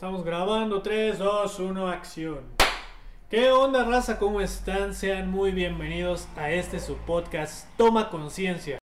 Estamos grabando 3, 2, 1, acción. ¿Qué onda raza? ¿Cómo están? Sean muy bienvenidos a este su podcast Toma Conciencia.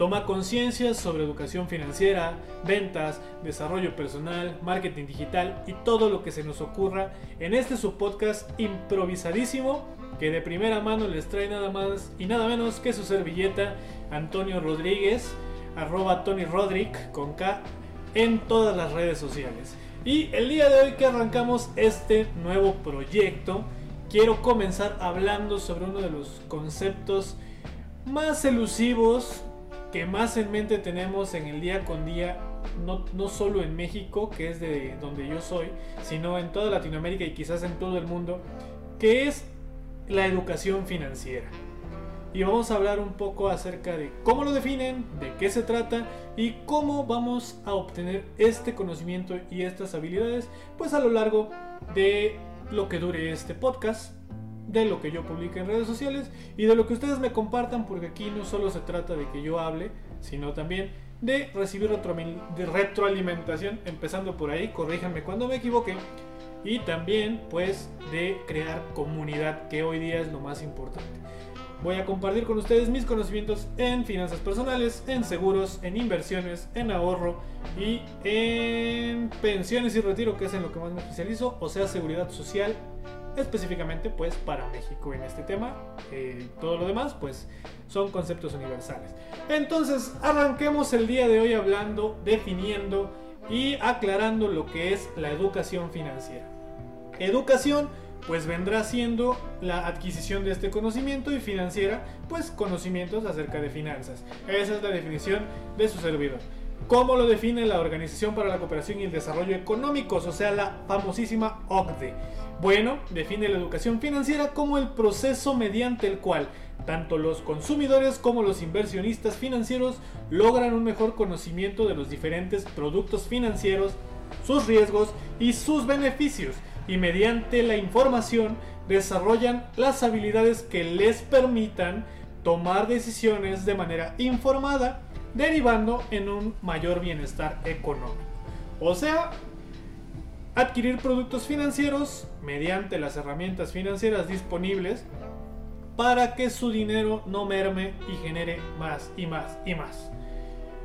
Toma conciencia sobre educación financiera, ventas, desarrollo personal, marketing digital y todo lo que se nos ocurra en este subpodcast improvisadísimo que de primera mano les trae nada más y nada menos que su servilleta Antonio Rodríguez, arroba Tony Rodrick con K en todas las redes sociales. Y el día de hoy que arrancamos este nuevo proyecto, quiero comenzar hablando sobre uno de los conceptos más elusivos que más en mente tenemos en el día con día, no, no solo en México, que es de donde yo soy, sino en toda Latinoamérica y quizás en todo el mundo, que es la educación financiera. Y vamos a hablar un poco acerca de cómo lo definen, de qué se trata y cómo vamos a obtener este conocimiento y estas habilidades, pues a lo largo de lo que dure este podcast de lo que yo publique en redes sociales y de lo que ustedes me compartan, porque aquí no solo se trata de que yo hable, sino también de recibir retroalimentación, empezando por ahí, corríjanme cuando me equivoque, y también pues de crear comunidad, que hoy día es lo más importante. Voy a compartir con ustedes mis conocimientos en finanzas personales, en seguros, en inversiones, en ahorro y en pensiones y retiro, que es en lo que más me especializo, o sea, seguridad social específicamente pues para México en este tema. Eh, todo lo demás pues son conceptos universales. Entonces arranquemos el día de hoy hablando, definiendo y aclarando lo que es la educación financiera. Educación pues vendrá siendo la adquisición de este conocimiento y financiera pues conocimientos acerca de finanzas. Esa es la definición de su servidor. ¿Cómo lo define la Organización para la Cooperación y el Desarrollo Económicos, o sea, la famosísima OCDE? Bueno, define la educación financiera como el proceso mediante el cual tanto los consumidores como los inversionistas financieros logran un mejor conocimiento de los diferentes productos financieros, sus riesgos y sus beneficios, y mediante la información desarrollan las habilidades que les permitan tomar decisiones de manera informada derivando en un mayor bienestar económico. O sea, adquirir productos financieros mediante las herramientas financieras disponibles para que su dinero no merme y genere más y más y más.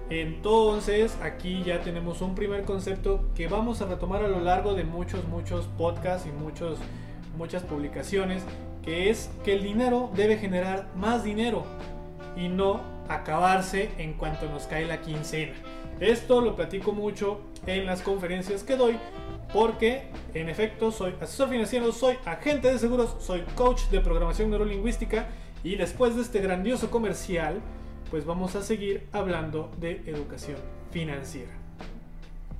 Entonces aquí ya tenemos un primer concepto que vamos a retomar a lo largo de muchos, muchos podcasts y muchos, muchas publicaciones, que es que el dinero debe generar más dinero y no acabarse en cuanto nos cae la quincena. Esto lo platico mucho en las conferencias que doy porque en efecto soy asesor financiero, soy agente de seguros, soy coach de programación neurolingüística y después de este grandioso comercial pues vamos a seguir hablando de educación financiera.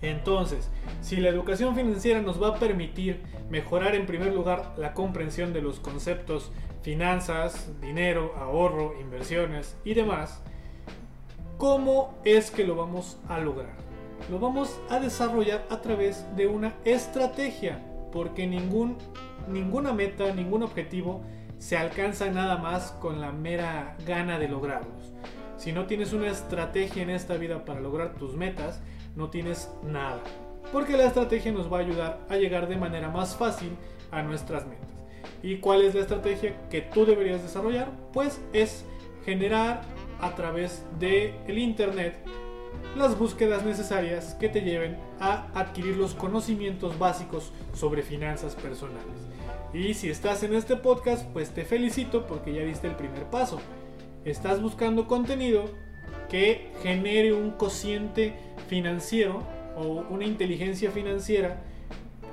Entonces, si la educación financiera nos va a permitir mejorar en primer lugar la comprensión de los conceptos finanzas, dinero, ahorro, inversiones y demás, ¿cómo es que lo vamos a lograr? Lo vamos a desarrollar a través de una estrategia, porque ningún, ninguna meta, ningún objetivo se alcanza nada más con la mera gana de lograrlos. Si no tienes una estrategia en esta vida para lograr tus metas, no tienes nada. Porque la estrategia nos va a ayudar a llegar de manera más fácil a nuestras metas. ¿Y cuál es la estrategia que tú deberías desarrollar? Pues es generar a través del el Internet las búsquedas necesarias que te lleven a adquirir los conocimientos básicos sobre finanzas personales. Y si estás en este podcast, pues te felicito porque ya diste el primer paso. Estás buscando contenido que genere un cociente financiero o una inteligencia financiera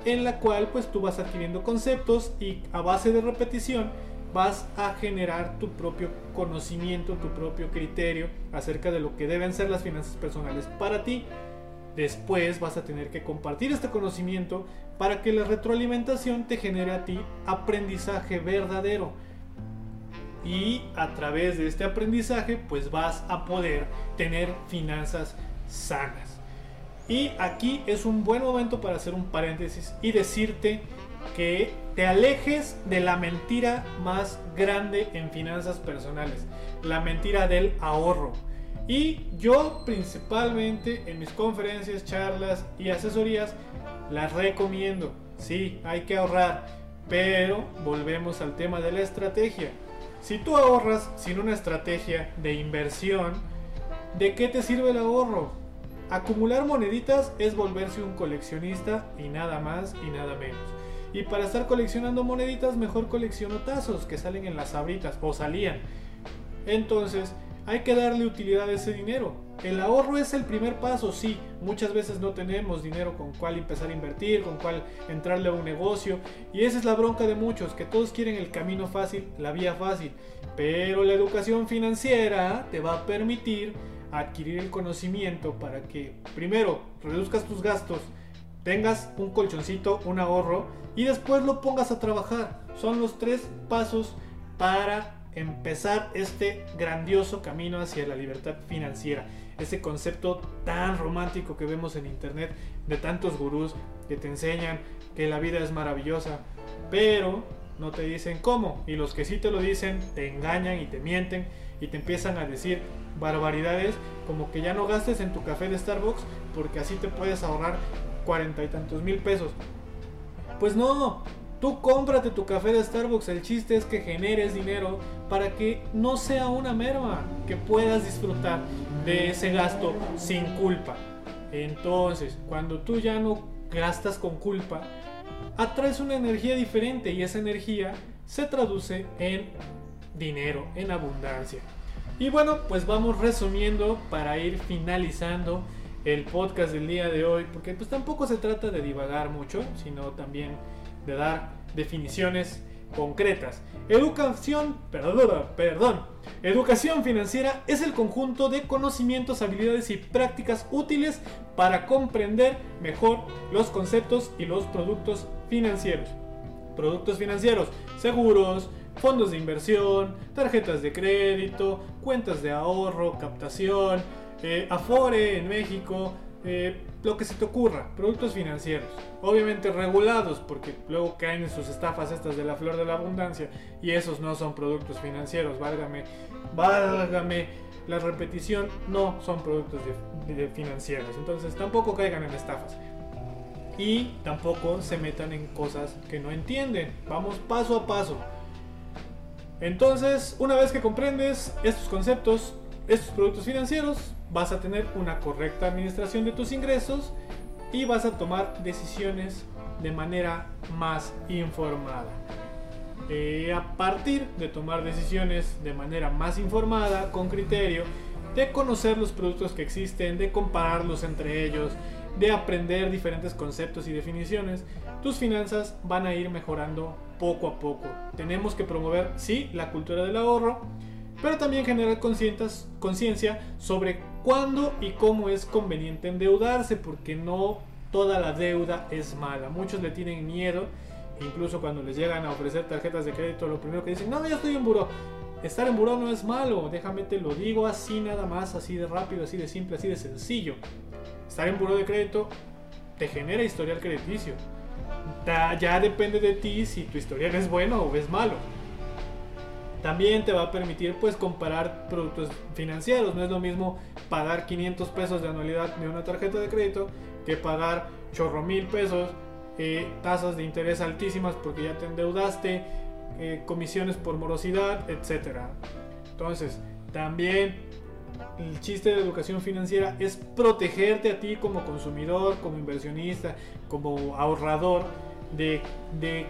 en la cual pues tú vas adquiriendo conceptos y a base de repetición vas a generar tu propio conocimiento, tu propio criterio acerca de lo que deben ser las finanzas personales para ti. Después vas a tener que compartir este conocimiento para que la retroalimentación te genere a ti aprendizaje verdadero. Y a través de este aprendizaje pues vas a poder tener finanzas sanas. Y aquí es un buen momento para hacer un paréntesis y decirte que te alejes de la mentira más grande en finanzas personales, la mentira del ahorro. Y yo principalmente en mis conferencias, charlas y asesorías las recomiendo. Sí, hay que ahorrar, pero volvemos al tema de la estrategia. Si tú ahorras sin una estrategia de inversión, ¿de qué te sirve el ahorro? Acumular moneditas es volverse un coleccionista y nada más y nada menos. Y para estar coleccionando moneditas, mejor colecciono tazos que salen en las abritas o salían. Entonces, hay que darle utilidad a ese dinero. El ahorro es el primer paso, sí. Muchas veces no tenemos dinero con cuál empezar a invertir, con cuál entrarle a un negocio. Y esa es la bronca de muchos, que todos quieren el camino fácil, la vía fácil. Pero la educación financiera te va a permitir adquirir el conocimiento para que primero reduzcas tus gastos, tengas un colchoncito, un ahorro y después lo pongas a trabajar. Son los tres pasos para empezar este grandioso camino hacia la libertad financiera. Ese concepto tan romántico que vemos en internet de tantos gurús que te enseñan que la vida es maravillosa, pero no te dicen cómo. Y los que sí te lo dicen te engañan y te mienten y te empiezan a decir barbaridades como que ya no gastes en tu café de Starbucks porque así te puedes ahorrar cuarenta y tantos mil pesos. Pues no, Tú cómprate tu café de Starbucks, el chiste es que generes dinero para que no sea una merma, que puedas disfrutar de ese gasto sin culpa. Entonces, cuando tú ya no gastas con culpa, atraes una energía diferente y esa energía se traduce en dinero, en abundancia. Y bueno, pues vamos resumiendo para ir finalizando el podcast del día de hoy, porque pues tampoco se trata de divagar mucho, sino también de dar definiciones concretas. Educación, perdón, perdón. Educación financiera es el conjunto de conocimientos, habilidades y prácticas útiles para comprender mejor los conceptos y los productos financieros. Productos financieros, seguros, fondos de inversión, tarjetas de crédito, cuentas de ahorro, captación, eh, Afore en México, eh, lo que se te ocurra, productos financieros, obviamente regulados, porque luego caen en sus estafas estas de la flor de la abundancia y esos no son productos financieros, válgame, válgame la repetición, no son productos financieros, entonces tampoco caigan en estafas. Y tampoco se metan en cosas que no entienden, vamos paso a paso. Entonces, una vez que comprendes estos conceptos, estos productos financieros, vas a tener una correcta administración de tus ingresos y vas a tomar decisiones de manera más informada. Eh, a partir de tomar decisiones de manera más informada, con criterio, de conocer los productos que existen, de compararlos entre ellos, de aprender diferentes conceptos y definiciones, tus finanzas van a ir mejorando poco a poco. Tenemos que promover, sí, la cultura del ahorro, pero también generar conciencia sobre cuándo y cómo es conveniente endeudarse, porque no toda la deuda es mala. Muchos le tienen miedo, incluso cuando les llegan a ofrecer tarjetas de crédito, lo primero que dicen, no, ya estoy en buró. Estar en buró no es malo, déjame te lo digo así nada más, así de rápido, así de simple, así de sencillo. Estar en buró de crédito te genera historial crediticio. Ya depende de ti si tu historial es bueno o es malo. También te va a permitir pues comparar productos financieros. No es lo mismo pagar 500 pesos de anualidad de una tarjeta de crédito que pagar chorro mil pesos, eh, tasas de interés altísimas porque ya te endeudaste, eh, comisiones por morosidad, etc. Entonces, también el chiste de educación financiera es protegerte a ti como consumidor, como inversionista, como ahorrador de,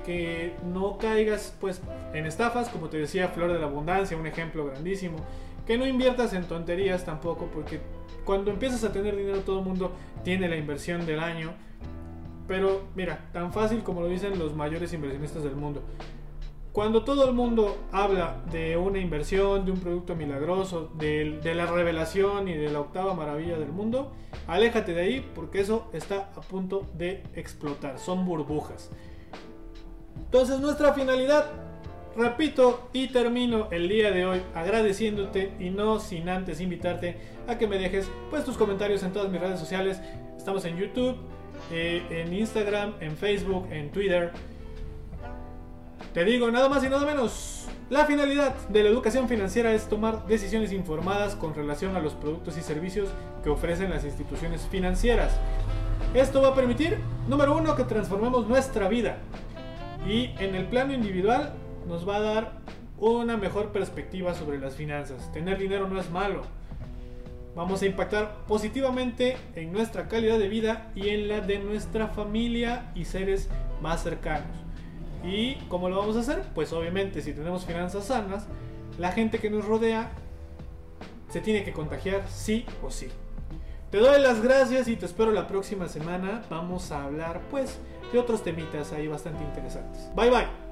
que no caigas pues en estafas, como te decía, Flor de la Abundancia, un ejemplo grandísimo, que no inviertas en tonterías tampoco, porque cuando empiezas a tener dinero todo el mundo tiene la inversión del año, pero mira, tan fácil como lo dicen los mayores inversionistas del mundo. Cuando todo el mundo habla de una inversión, de un producto milagroso, de, la revelación y de la octava maravilla del mundo, aléjate de ahí porque eso está a punto de explotar. Son burbujas. Entonces nuestra finalidad Repito y termino el día de hoy agradeciéndote y no sin antes invitarte a que me dejes pues tus comentarios en todas mis redes sociales. Estamos en YouTube, eh, en Instagram, en Facebook, en Twitter. Te digo nada más y nada menos. La finalidad de la educación financiera es tomar decisiones informadas con relación a los productos y servicios que ofrecen las instituciones financieras. Esto va a permitir, número uno, que transformemos nuestra vida. Y en el plano individual nos va a dar una mejor perspectiva sobre las finanzas. Tener dinero no es malo. Vamos a impactar positivamente en nuestra calidad de vida y en la de nuestra familia y seres más cercanos. ¿Y cómo lo vamos a hacer? Pues obviamente si tenemos finanzas sanas, la gente que nos rodea se tiene que contagiar sí o sí. Te doy las gracias y te espero la próxima semana. Vamos a hablar pues de otros temitas ahí bastante interesantes. Bye bye.